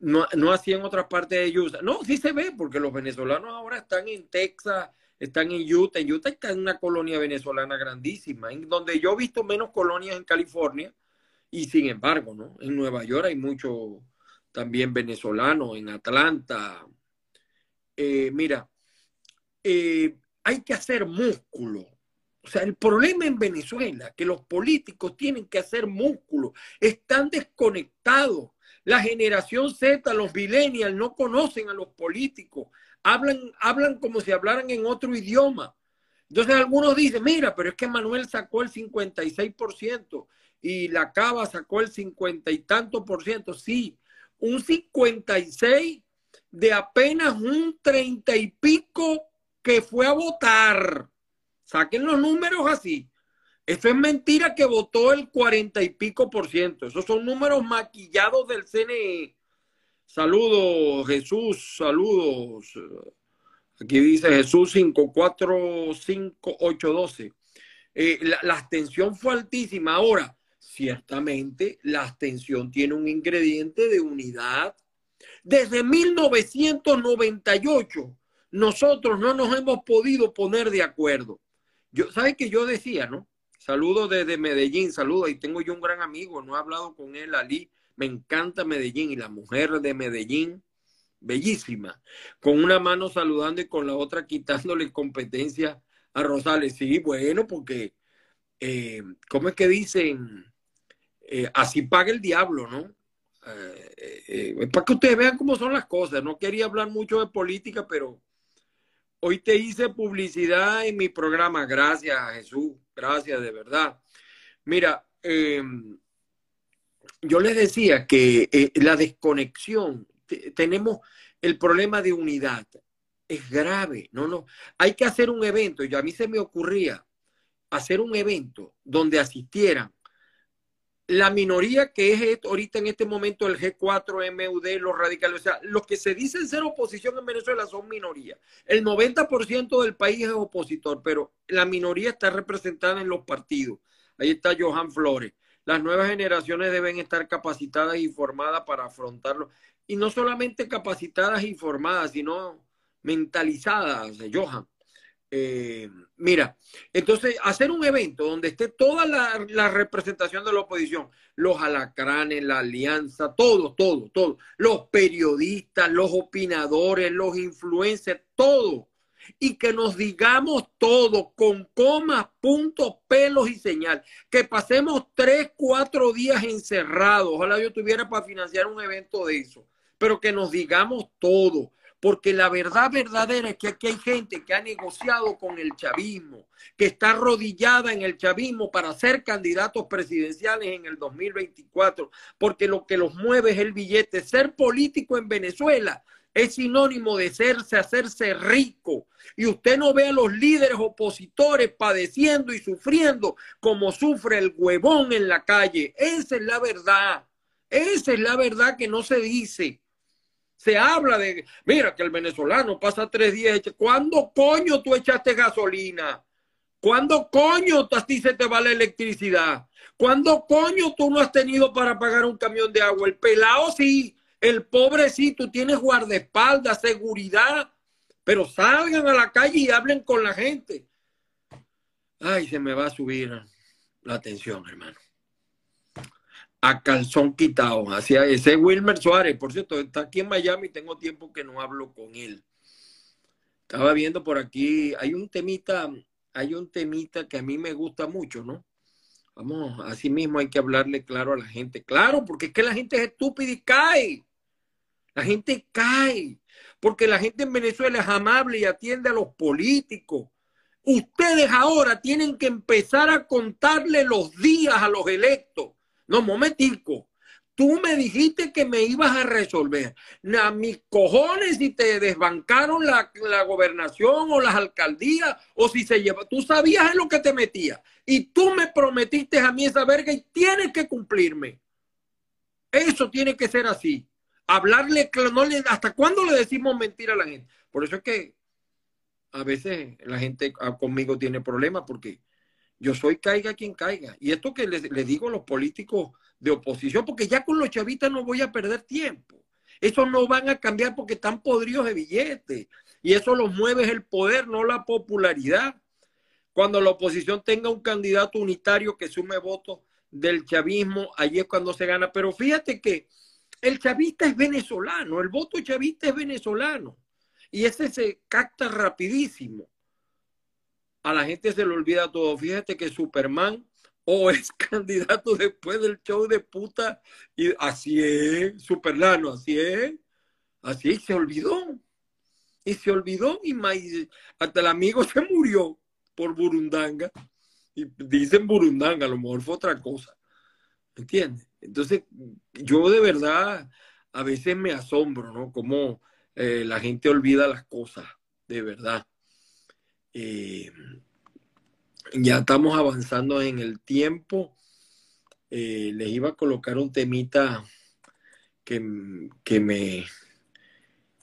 no, no así en otras partes de USA. No, sí se ve, porque los venezolanos ahora están en Texas, están en Utah. En Utah está una colonia venezolana grandísima, en donde yo he visto menos colonias en California, y sin embargo, ¿no? En Nueva York hay mucho también venezolano, en Atlanta. Eh, mira, eh, hay que hacer músculo. O sea, el problema en Venezuela, que los políticos tienen que hacer músculo, están desconectados. La generación Z, los millennials, no conocen a los políticos, hablan, hablan como si hablaran en otro idioma. Entonces algunos dicen, mira, pero es que Manuel sacó el 56% y la Cava sacó el 50 y tanto por ciento. Sí, un 56 de apenas un 30 y pico que fue a votar. Saquen los números así. Eso es mentira que votó el 40 y pico por ciento. Esos son números maquillados del CNE. Saludos, Jesús, saludos. Aquí dice Jesús 545812. Eh, la, la abstención fue altísima. Ahora, ciertamente, la abstención tiene un ingrediente de unidad. Desde 1998, nosotros no nos hemos podido poner de acuerdo. Yo, ¿Sabes que yo decía, no? Saludo desde Medellín, saludo. Y tengo yo un gran amigo, no he hablado con él, Ali. Me encanta Medellín y la mujer de Medellín, bellísima. Con una mano saludando y con la otra quitándole competencia a Rosales. Sí, bueno, porque, eh, ¿cómo es que dicen? Eh, así paga el diablo, ¿no? Eh, para que ustedes vean cómo son las cosas. No quería hablar mucho de política, pero hoy te hice publicidad en mi programa. Gracias, Jesús. Gracias, de verdad. Mira, em, yo les decía que eh, la desconexión, tenemos el problema de unidad. Es grave, no, no. Hay que hacer un evento. Y a mí se me ocurría hacer un evento donde asistieran la minoría que es ahorita en este momento el G4, MUD, los radicales, o sea, los que se dicen ser oposición en Venezuela son minoría. El 90% del país es opositor, pero la minoría está representada en los partidos. Ahí está Johan Flores. Las nuevas generaciones deben estar capacitadas y formadas para afrontarlo. Y no solamente capacitadas y formadas, sino mentalizadas, Johan. Eh, mira, entonces hacer un evento donde esté toda la, representación de la oposición, los alacranes, la alianza, todo, todo, todo, los periodistas, los opinadores, los influencers, todo, y que nos digamos todo con comas, puntos, pelos y señal, que pasemos tres, cuatro días encerrados, ojalá yo tuviera para financiar un evento de eso, pero que nos digamos todo porque la verdad verdadera es que aquí hay gente que ha negociado con el chavismo, que está arrodillada en el chavismo para ser candidatos presidenciales en el 2024, porque lo que los mueve es el billete. Ser político en Venezuela es sinónimo de serse, hacerse rico. Y usted no ve a los líderes opositores padeciendo y sufriendo como sufre el huevón en la calle. Esa es la verdad. Esa es la verdad que no se dice. Se habla de, mira, que el venezolano pasa tres días. ¿Cuándo coño tú echaste gasolina? ¿Cuándo coño a ti se te va la electricidad? ¿Cuándo coño tú no has tenido para pagar un camión de agua? El pelado sí, el pobre sí, tú tienes guardaespaldas, seguridad, pero salgan a la calle y hablen con la gente. Ay, se me va a subir la atención, hermano a calzón quitado. Hacia ese Wilmer Suárez, por cierto, está aquí en Miami, tengo tiempo que no hablo con él. Estaba viendo por aquí, hay un temita, hay un temita que a mí me gusta mucho, ¿no? Vamos, así mismo hay que hablarle claro a la gente. Claro, porque es que la gente es estúpida y cae. La gente cae. Porque la gente en Venezuela es amable y atiende a los políticos. Ustedes ahora tienen que empezar a contarle los días a los electos no, momentico. Tú me dijiste que me ibas a resolver. A mis cojones si te desbancaron la, gobernación o las alcaldías o si se lleva. Tú sabías en lo que te metía. Y tú me prometiste a mí esa verga y tienes que cumplirme. Eso tiene que ser así. Hablarle, no ¿hasta cuándo le decimos mentira a la gente? Por eso es que a veces la gente ah, conmigo tiene problemas porque yo soy caiga quien caiga. Y esto que les, digo a los políticos de oposición, porque ya con los chavitas no voy a perder tiempo. Eso no van a cambiar porque están podridos de billetes. Y eso los mueve el poder, no la popularidad. Cuando la oposición tenga un candidato unitario que sume votos del chavismo, allí es cuando se gana. Pero fíjate que el chavista es venezolano, el voto chavista es venezolano. Y ese se capta rapidísimo. A la gente se le olvida todo. Fíjate que Superman o es candidato después del show de puta. Y así es, Superlano, así es. Así se olvidó. Y se olvidó y hasta el amigo se murió por Burundanga. Y dicen Burundanga, a lo mejor fue otra cosa. ¿Me entiendes? Entonces, yo de verdad a veces me asombro, ¿no? Cómo eh, la gente olvida las cosas, de verdad. Eh, ya estamos avanzando en el tiempo. Eh, les iba a colocar un temita que, que, me,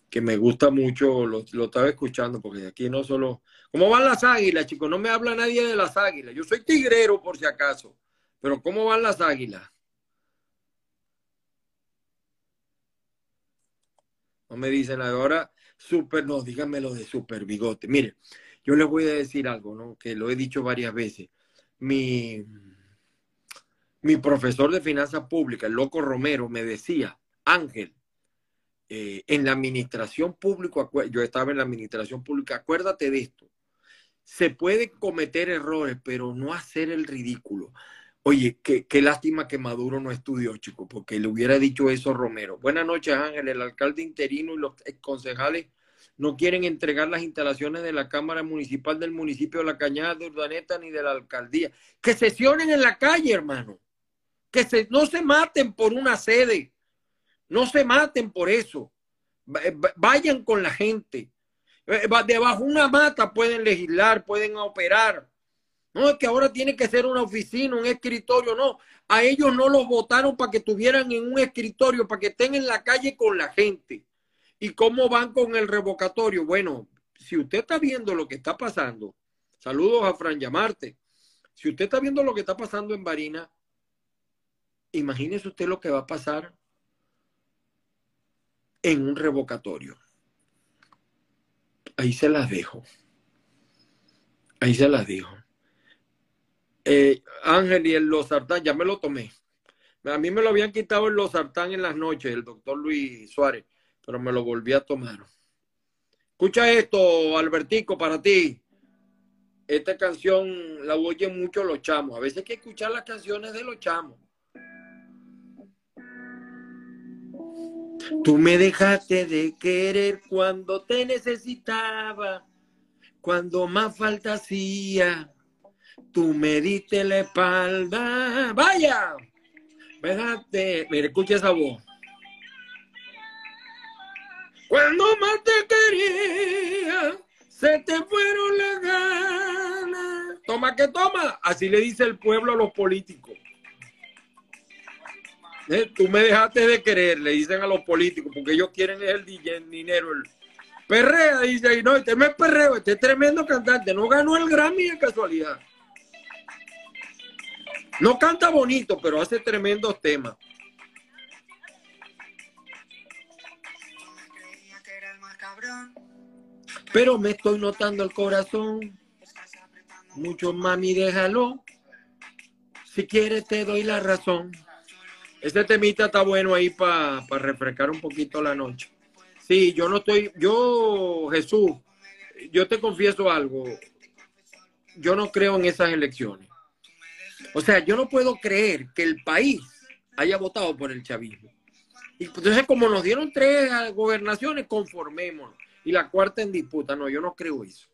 que me gusta mucho, lo, lo estaba escuchando, porque aquí no solo... ¿Cómo van las águilas, chicos? No me habla nadie de las águilas. Yo soy tigrero, por si acaso. Pero ¿cómo van las águilas? No me dicen ahora, super, no, díganme de super bigote. Mire, yo les voy a decir algo, ¿no? Que lo he dicho varias veces. Mi, mi profesor de finanzas públicas, el loco Romero, me decía, Ángel, eh, en la administración pública, yo estaba en la administración pública, acuérdate de esto. Se pueden cometer errores, pero no hacer el ridículo. Oye, qué, qué, lástima que Maduro no estudió, chico, porque le hubiera dicho eso Romero. Buenas noches, Ángel. El alcalde interino y los concejales no quieren entregar las instalaciones de la Cámara Municipal del municipio de La Cañada de Urdaneta ni de la alcaldía. Que sesionen en la calle, hermano. Que se, no se maten por una sede. No se maten por eso. Eh, vayan con la gente. Eh, debajo una mata pueden legislar, pueden operar. No es que ahora tiene que ser una oficina, un escritorio, no. A ellos no los votaron para que estuvieran en un escritorio, para que estén en la calle con la gente. ¿Y cómo van con el revocatorio? Bueno, si usted está viendo lo que está pasando, saludos a Fran Llamarte. Si usted está viendo lo que está pasando en Barina, imagínese usted lo que va a pasar en un revocatorio. Ahí se las dejo. Ahí se las dejo. Eh, Ángel y el Losartán, ya me lo tomé. A mí me lo habían quitado el Losartán en las noches, el doctor Luis Suárez pero me lo volví a tomar. Escucha esto, Albertico, para ti. Esta canción la oyen mucho los chamos. A veces hay que escuchar las canciones de los chamos. Tú me dejaste de querer cuando te necesitaba, cuando más falta hacía. Tú me diste la espalda. ¡Vaya! Mira, escucha esa voz. Cuando más te quería, se te fueron las ganas. Toma que toma. Así le dice el pueblo a los políticos. Eh, tú me dejaste de querer, le dicen a los políticos, porque ellos quieren el dinero. Perrea, dice, y no, este me perreo, este tremendo cantante, no ganó el Grammy de casualidad. No canta bonito, pero hace tremendos temas. Pero me estoy notando el corazón. Mucho mami, déjalo. Si quieres te doy la razón. Este temita está bueno ahí para refrescar un poquito la noche. Sí, yo no estoy, yo, Jesús, yo te confieso algo. Yo no creo en esas elecciones. O sea, yo no puedo creer que el país haya votado por el chavismo. Y entonces, como nos dieron tres gobernaciones, conformémonos y la cuarta en disputa. No, yo no creo eso.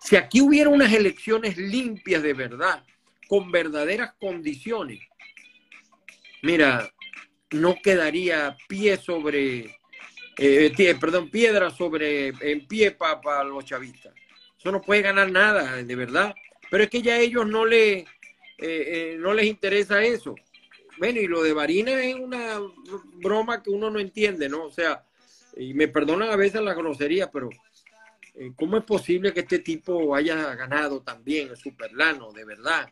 Si aquí hubiera unas elecciones limpias de verdad, con verdaderas condiciones, mira, no quedaría pie sobre, eh, perdón, piedra sobre, en pie para los chavistas. Eso no puede ganar nada, de verdad. Pero es que ya a ellos no, le, eh, eh, no les interesa eso. Bueno, y lo de Varina es una broma que uno no entiende, ¿no? O sea, y me perdonan a veces la grosería, pero eh, ¿cómo es posible que este tipo haya ganado también el Superlano, de verdad?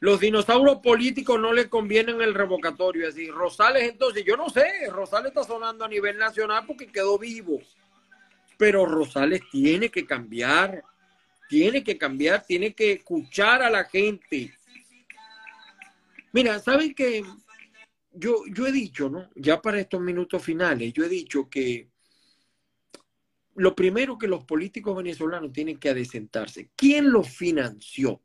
Los dinosaurios políticos no le convienen el revocatorio. Así, Rosales, entonces, yo no sé, Rosales está sonando a nivel nacional porque quedó vivo. Pero Rosales tiene que cambiar, tiene que cambiar, tiene que escuchar a la gente. Mira, ¿saben qué? Yo, yo he dicho, ¿no? Ya para estos minutos finales, yo he dicho que lo primero que los políticos venezolanos tienen que adecentarse. ¿Quién los financió?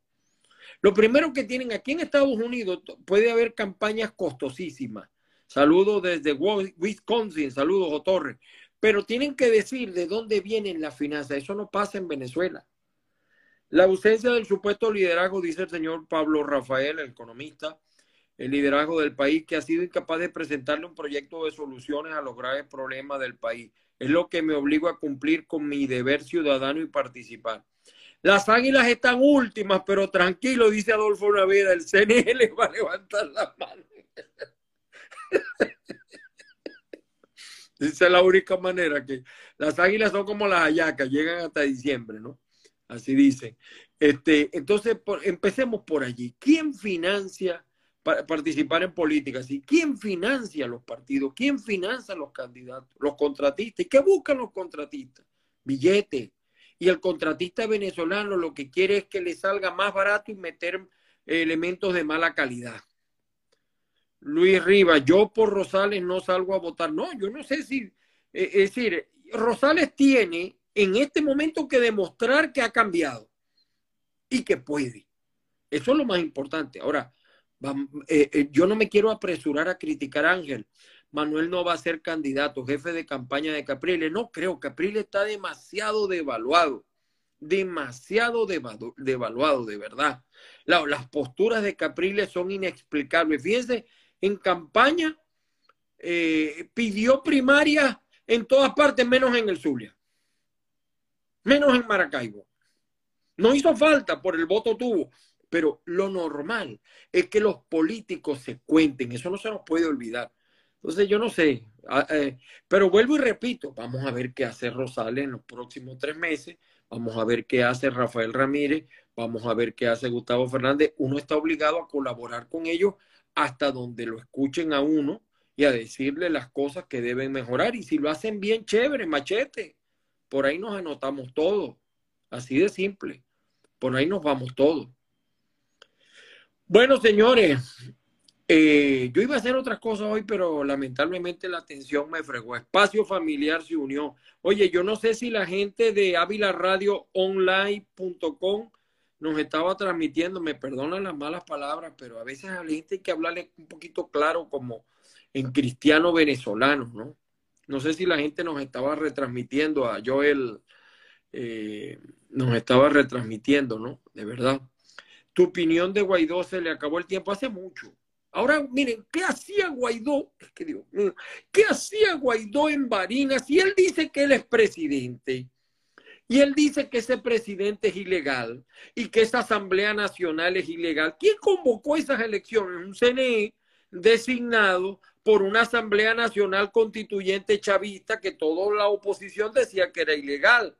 Lo primero que tienen aquí en Estados Unidos puede haber campañas costosísimas. Saludos desde Wisconsin, saludos Otorre. Pero tienen que decir de dónde vienen las finanzas. Eso no pasa en Venezuela. La ausencia del supuesto liderazgo, dice el señor Pablo Rafael, el economista, el liderazgo del país, que ha sido incapaz de presentarle un proyecto de soluciones a los graves problemas del país. Es lo que me obligo a cumplir con mi deber ciudadano y participar. Las águilas están últimas, pero tranquilo, dice Adolfo Naveda, el CNL va a levantar la mano. Esa es la única manera que las águilas son como las ayacas, llegan hasta diciembre, ¿no? Así dicen. Este, entonces, empecemos por allí. ¿Quién financia participar en política? ¿sí? ¿Quién financia los partidos? ¿Quién financia los candidatos? Los contratistas. ¿Y qué buscan los contratistas? Billetes, y el contratista venezolano lo que quiere es que le salga más barato y meter elementos de mala calidad. Luis Rivas, yo por Rosales no salgo a votar. No, yo no sé si, eh, es decir, Rosales tiene en este momento que demostrar que ha cambiado y que puede. Eso es lo más importante. Ahora, eh, eh, yo no me quiero apresurar a criticar a Ángel. Manuel no va a ser candidato, jefe de campaña de Capriles. No creo, Capriles está demasiado devaluado, demasiado devaluado, de verdad. las posturas de Capriles son inexplicables. Fíjense, en campaña eh, pidió primaria en todas partes, menos en el Zulia, menos en Maracaibo. No hizo falta, por el voto tuvo, pero lo normal es que los políticos se cuenten, eso no se nos puede olvidar. Entonces yo no sé, ah, eh, pero vuelvo y repito, vamos a ver qué hace Rosales en los próximos tres meses, vamos a ver qué hace Rafael Ramírez, vamos a ver qué hace Gustavo Fernández. Uno está obligado a colaborar con ellos hasta donde lo escuchen a uno y a decirle las cosas que deben mejorar. Y si lo hacen bien, chévere, machete. Por ahí nos anotamos todos. Así de simple. Por ahí nos vamos todos. Bueno, señores, eh, yo iba a hacer otras cosas hoy, pero lamentablemente la atención me fregó. Espacio Familiar se unió. Oye, yo no sé si la gente de avilaradioonline.com nos estaba transmitiendo, me perdonan las malas palabras, pero a veces a la gente hay que hablarle un poquito claro como en cristiano venezolano, ¿no? No sé si la gente nos estaba retransmitiendo a Joel, eh, nos estaba retransmitiendo, ¿no? De verdad. Tu opinión de Guaidó se le acabó el tiempo hace mucho Ahora, miren, ¿qué hacía Guaidó? ¿qué hacía Guaidó en Barinas? Si él dice que él es presidente y él dice que ese presidente es ilegal y que esa Asamblea Nacional es ilegal, ¿quién convocó esas elecciones? Un CNE designado por una Asamblea Nacional Constituyente chavista que toda la oposición decía que era ilegal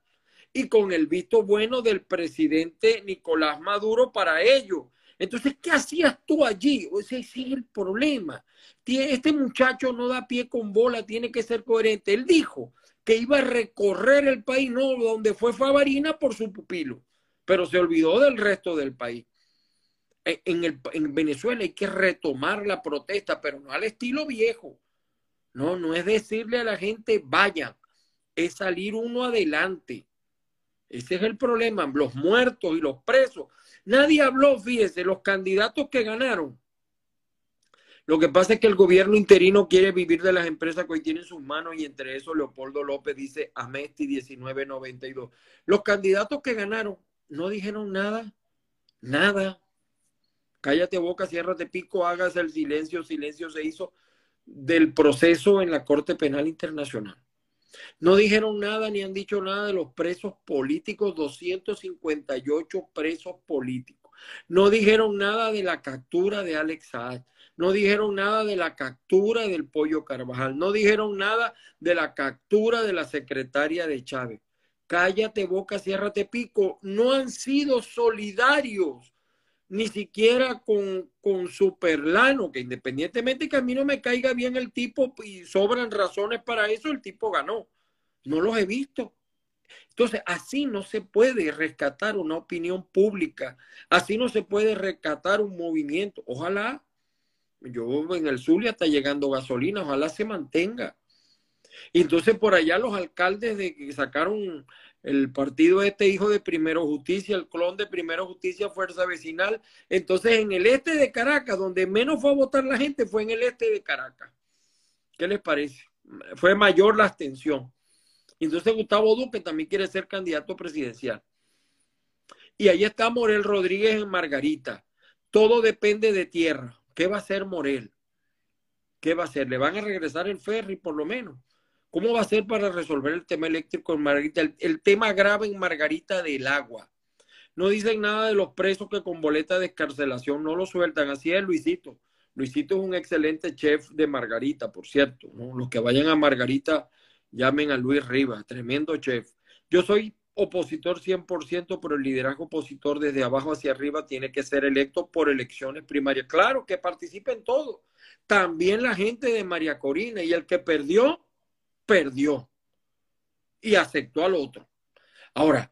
y con el visto bueno del presidente Nicolás Maduro para ello. Entonces, ¿qué hacías tú allí? Ese, es el problema. Este muchacho no da pie con bola, tiene que ser coherente. Él dijo que iba a recorrer el país, no donde fue Favarina por su pupilo, pero se olvidó del resto del país. E, en, el, en Venezuela hay que retomar la protesta, pero no al estilo viejo. No, no es decirle a la gente, vayan, es salir uno adelante. Ese es el problema. Los muertos y los presos Nadie habló, fíjese, los candidatos que ganaron. Lo que pasa es que el gobierno interino quiere vivir de las empresas que hoy tiene en sus manos y entre eso Leopoldo López dice Amesti 1992. Los candidatos que ganaron no dijeron nada, nada. Cállate boca, ciérrate pico, hágase el silencio, silencio se hizo del proceso en la Corte Penal Internacional. No dijeron nada ni han dicho nada de los presos políticos, 258 presos políticos. No dijeron nada de la captura de Alex Saad. No dijeron nada de la captura del Pollo Carvajal. No dijeron nada de la captura de la secretaria de Chávez. Cállate boca, ciérrate pico. No han sido solidarios ni siquiera con, con Superlano, que independientemente que a mí no me caiga bien el tipo y sobran razones para eso, el tipo ganó. No los he visto. Entonces, así no se puede rescatar una opinión pública, así no se puede rescatar un movimiento. Ojalá, yo en el Zulia está llegando gasolina, ojalá se mantenga. Y entonces por allá los alcaldes de que sacaron el partido este hijo de Primero Justicia, el clon de Primero Justicia, Fuerza Vecinal. Entonces en el este de Caracas, donde menos fue a votar la gente, fue en el este de Caracas. ¿Qué les parece? Fue mayor la abstención. Entonces Gustavo Duque también quiere ser candidato presidencial. Y ahí está Morel Rodríguez en Margarita. Todo depende de tierra. ¿Qué va a hacer Morel? ¿Qué va a hacer? ¿Le van a regresar el ferry por lo menos? ¿Cómo va a ser para resolver el tema eléctrico en Margarita? El, tema grave en Margarita del agua. No dicen nada de los presos que con boleta de escarcelación no lo sueltan. Así es, Luisito. Luisito es un excelente chef de Margarita, por cierto. Los que vayan a Margarita, llamen a Luis Rivas, tremendo chef. Yo soy opositor 100%, pero el liderazgo opositor desde abajo hacia arriba tiene que ser electo por elecciones primarias. Claro, que participen todos. También la gente de María Corina y el que perdió, perdió y aceptó al otro. Ahora,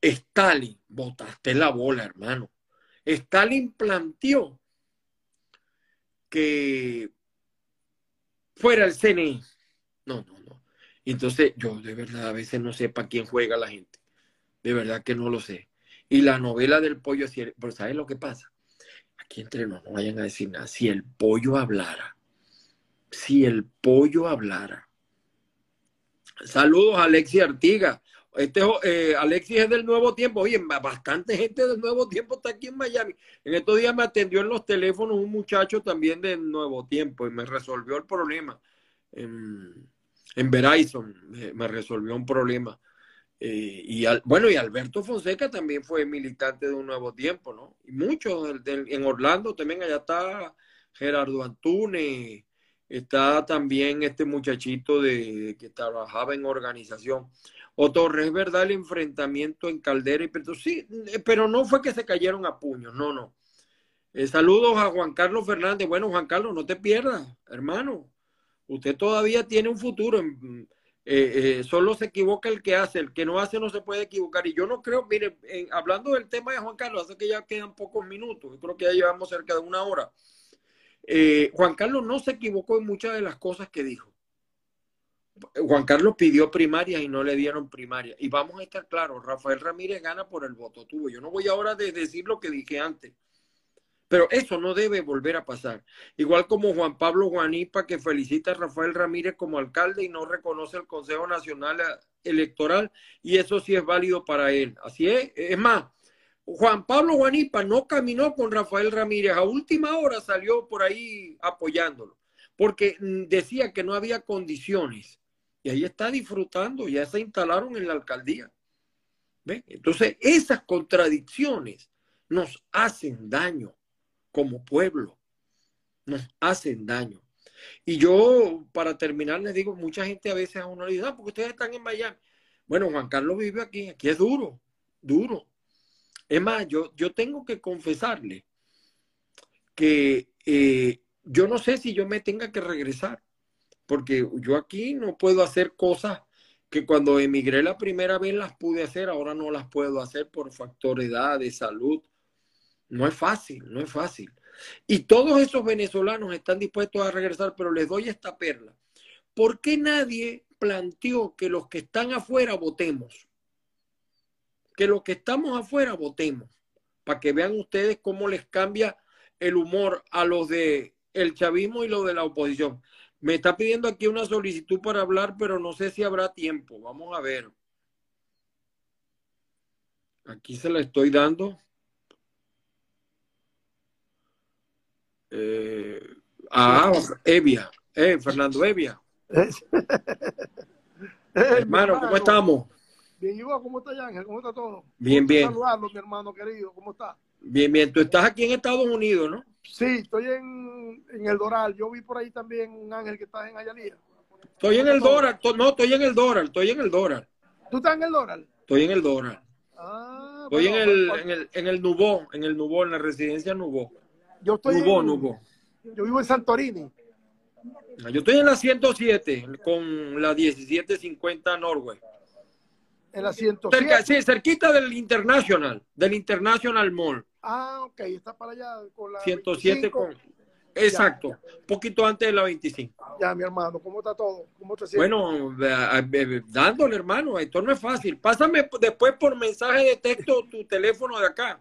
Stalin, botaste la bola, hermano. Stalin planteó que fuera el CNI. No, no, no. Entonces, yo de verdad a veces no sé para quién juega la gente. De verdad que no lo sé. Y la novela del pollo, pero ¿sabes lo que pasa? Aquí entre nos no vayan a decir nada. Si el pollo hablara, si el pollo hablara, Saludos, Alexis Artiga. Este, eh, Alexis es del Nuevo Tiempo. Oye, bastante gente del Nuevo Tiempo está aquí en Miami. En estos días me atendió en los teléfonos un muchacho también del Nuevo Tiempo y me resolvió el problema. En, Verizon me, resolvió un problema. Eh, y bueno, y Alberto Fonseca también fue militante de un Nuevo Tiempo, ¿no? Y muchos en Orlando también, allá está Gerardo Antunes, Está también este muchachito de, que trabajaba en organización. O Torres, ¿verdad? El enfrentamiento en Caldera y pero sí, eh, pero no fue que se cayeron a puños, no, no. Eh, saludos a Juan Carlos Fernández. Bueno, Juan Carlos, no te pierdas, hermano. Usted todavía tiene un futuro. Eh, solo se equivoca el que hace, el que no hace no se puede equivocar. Y yo no creo, mire, hablando del tema de Juan Carlos, hace que ya quedan pocos minutos, yo creo que ya llevamos cerca de una hora. Eh, Juan Carlos no se equivocó en muchas de las cosas que dijo. Juan Carlos pidió primaria y no le dieron primaria. Y vamos a estar claros, Rafael Ramírez gana por el voto tuvo. Yo no voy ahora a decir lo que dije antes. Pero eso no debe volver a pasar. Igual como Juan Pablo Juanipa, que felicita a Rafael Ramírez como alcalde y no reconoce el Consejo Nacional Electoral, y eso sí es válido para él. Así es. Es más, Juan Pablo Guanipa no caminó con Rafael Ramírez, a última hora salió por ahí apoyándolo, porque mm, decía que no había condiciones. Y ahí está disfrutando, ya se instalaron en la alcaldía. Entonces, esas contradicciones nos hacen daño como pueblo, nos hacen daño. Y yo, para terminar, les digo, mucha gente a veces a uno le dice, ah, porque ustedes están en Miami. Bueno, Juan Carlos vive aquí, aquí es duro, duro. Es más, yo, yo tengo que confesarle que eh, yo no sé si yo me tenga que regresar, porque yo aquí no puedo hacer cosas que cuando emigré la primera vez las pude hacer, ahora no las puedo hacer por factor edad, de salud. No es fácil, no es fácil. Y todos esos venezolanos están dispuestos a regresar, pero les doy esta perla. ¿Por qué nadie planteó que los que están afuera votemos? Que los que estamos afuera votemos, para que vean ustedes cómo les cambia el humor a los de el chavismo y los de la oposición. Me está pidiendo aquí una solicitud para hablar, pero no sé si habrá tiempo. Vamos a ver. Aquí se la estoy dando. Eh, ah, Evia. Eh, Fernando Evia. Hermano, ¿cómo estamos? Bien, ¿y vos cómo está, Ángel? ¿Cómo está todo? Bien, bien. Saludarlo, mi hermano querido. ¿Cómo está? Bien, bien. Tú estás aquí en Estados Unidos, ¿no? Sí, estoy en, en el Doral. Yo vi por ahí también un Ángel que está en Ayalía. Estoy en el Doral. No, estoy en el Doral. Estoy en el Doral. ¿Tú estás en el Doral? Estoy en el Doral. Ah, estoy en, el, en, el, en el Nubó, en el Nubó, en la residencia Nubó. Yo estoy Nubó, en, Nubó. Yo vivo en Santorini. Yo estoy en la 107 con la 1750 Norway. En la 107. Cerca, sí, cerquita del International, del International Mall. Ah, ok, está para allá con la 107 25. con... Exacto, un poquito antes de la 25. Ya, mi hermano, ¿cómo está todo? ¿Cómo te? Bueno, dándole, hermano, esto no es fácil. Pásame después por mensaje de texto tu teléfono de acá.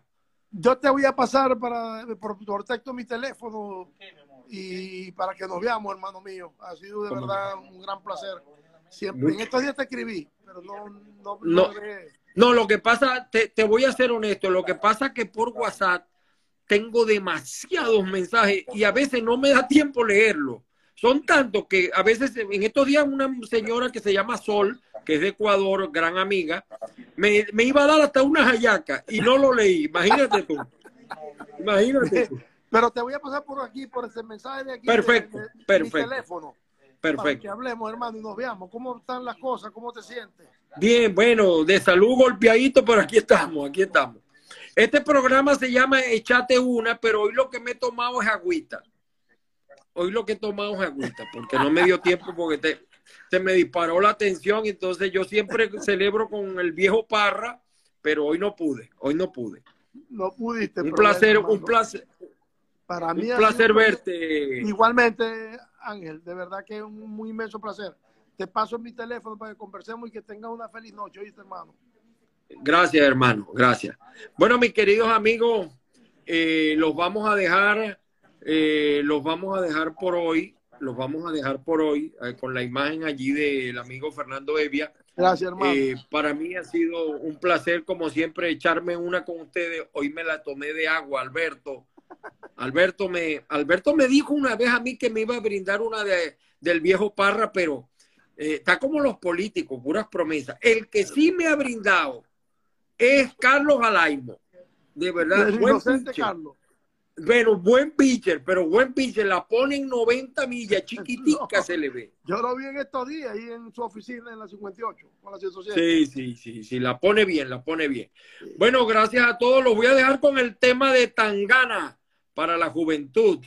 Yo te voy a pasar para, por, por texto mi teléfono y para que nos veamos, hermano mío. Ha sido de ¿Cómo verdad un gran placer. Siempre. Mucho. En estos días te escribí, pero no, no, No. lo que pasa, te, te voy a ser honesto, lo que pasa es que por WhatsApp tengo demasiados mensajes y a veces no me da tiempo leerlo. Son tantos que a veces, en estos días, una señora que se llama Sol, que es de Ecuador, gran amiga, me, me iba a dar hasta una hallaca y no lo leí. Imagínate tú. Imagínate tú. Pero te voy a pasar por aquí, por ese mensaje de aquí. Perfecto, de- de- mi perfecto. Para que hablemos, hermano, y nos veamos. ¿Cómo están las cosas? ¿Cómo te sientes? Bien, bueno, de salud golpeadito, pero aquí estamos, aquí estamos. Este programa se llama Echate una, pero hoy lo que me he tomado es agüita. Hoy lo que he tomado es agüita, porque no me dio tiempo, porque te, se me disparó la atención, entonces yo siempre celebro con el viejo Parra, pero hoy no pude, hoy no pude. No pudiste. Un placer, un placer, Para mí un placer verte. Igualmente, Ángel, de verdad que es un muy inmenso placer. Te paso mi teléfono para que conversemos y que tengas una feliz noche, ¿oíste, hermano? Gracias, hermano, gracias. Bueno, mis queridos amigos, eh, los vamos a dejar, eh, los vamos a dejar por hoy, los vamos a dejar por hoy eh, con la imagen allí del amigo Fernando Evia. Gracias, hermano. Eh, para mí ha sido un placer, como siempre, echarme una con ustedes. Hoy me la tomé de agua, Alberto. Alberto me, Alberto me dijo una vez a mí que me iba a brindar una de, del viejo Parra, pero eh, está como los políticos, puras promesas. El que sí me ha brindado es Carlos Alaimo. De verdad, El buen pitcher. Carlos. Bueno, buen pitcher, pero buen pitcher. La pone en 90 millas, chiquitica No. se le ve. Yo lo vi en estos días ahí en su oficina en la 58, con la 107. Sí, sí, sí, sí, la pone bien, la pone bien. Bueno, gracias a todos. Los voy a dejar con el tema de Tangana para la juventud.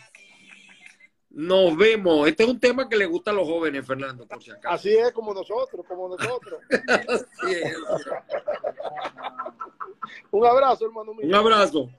Nos vemos. Este es un tema que le gusta a los jóvenes, Fernando, por si acaso. Así es, como nosotros, como nosotros. Así es. Un abrazo, hermano mío. Un abrazo.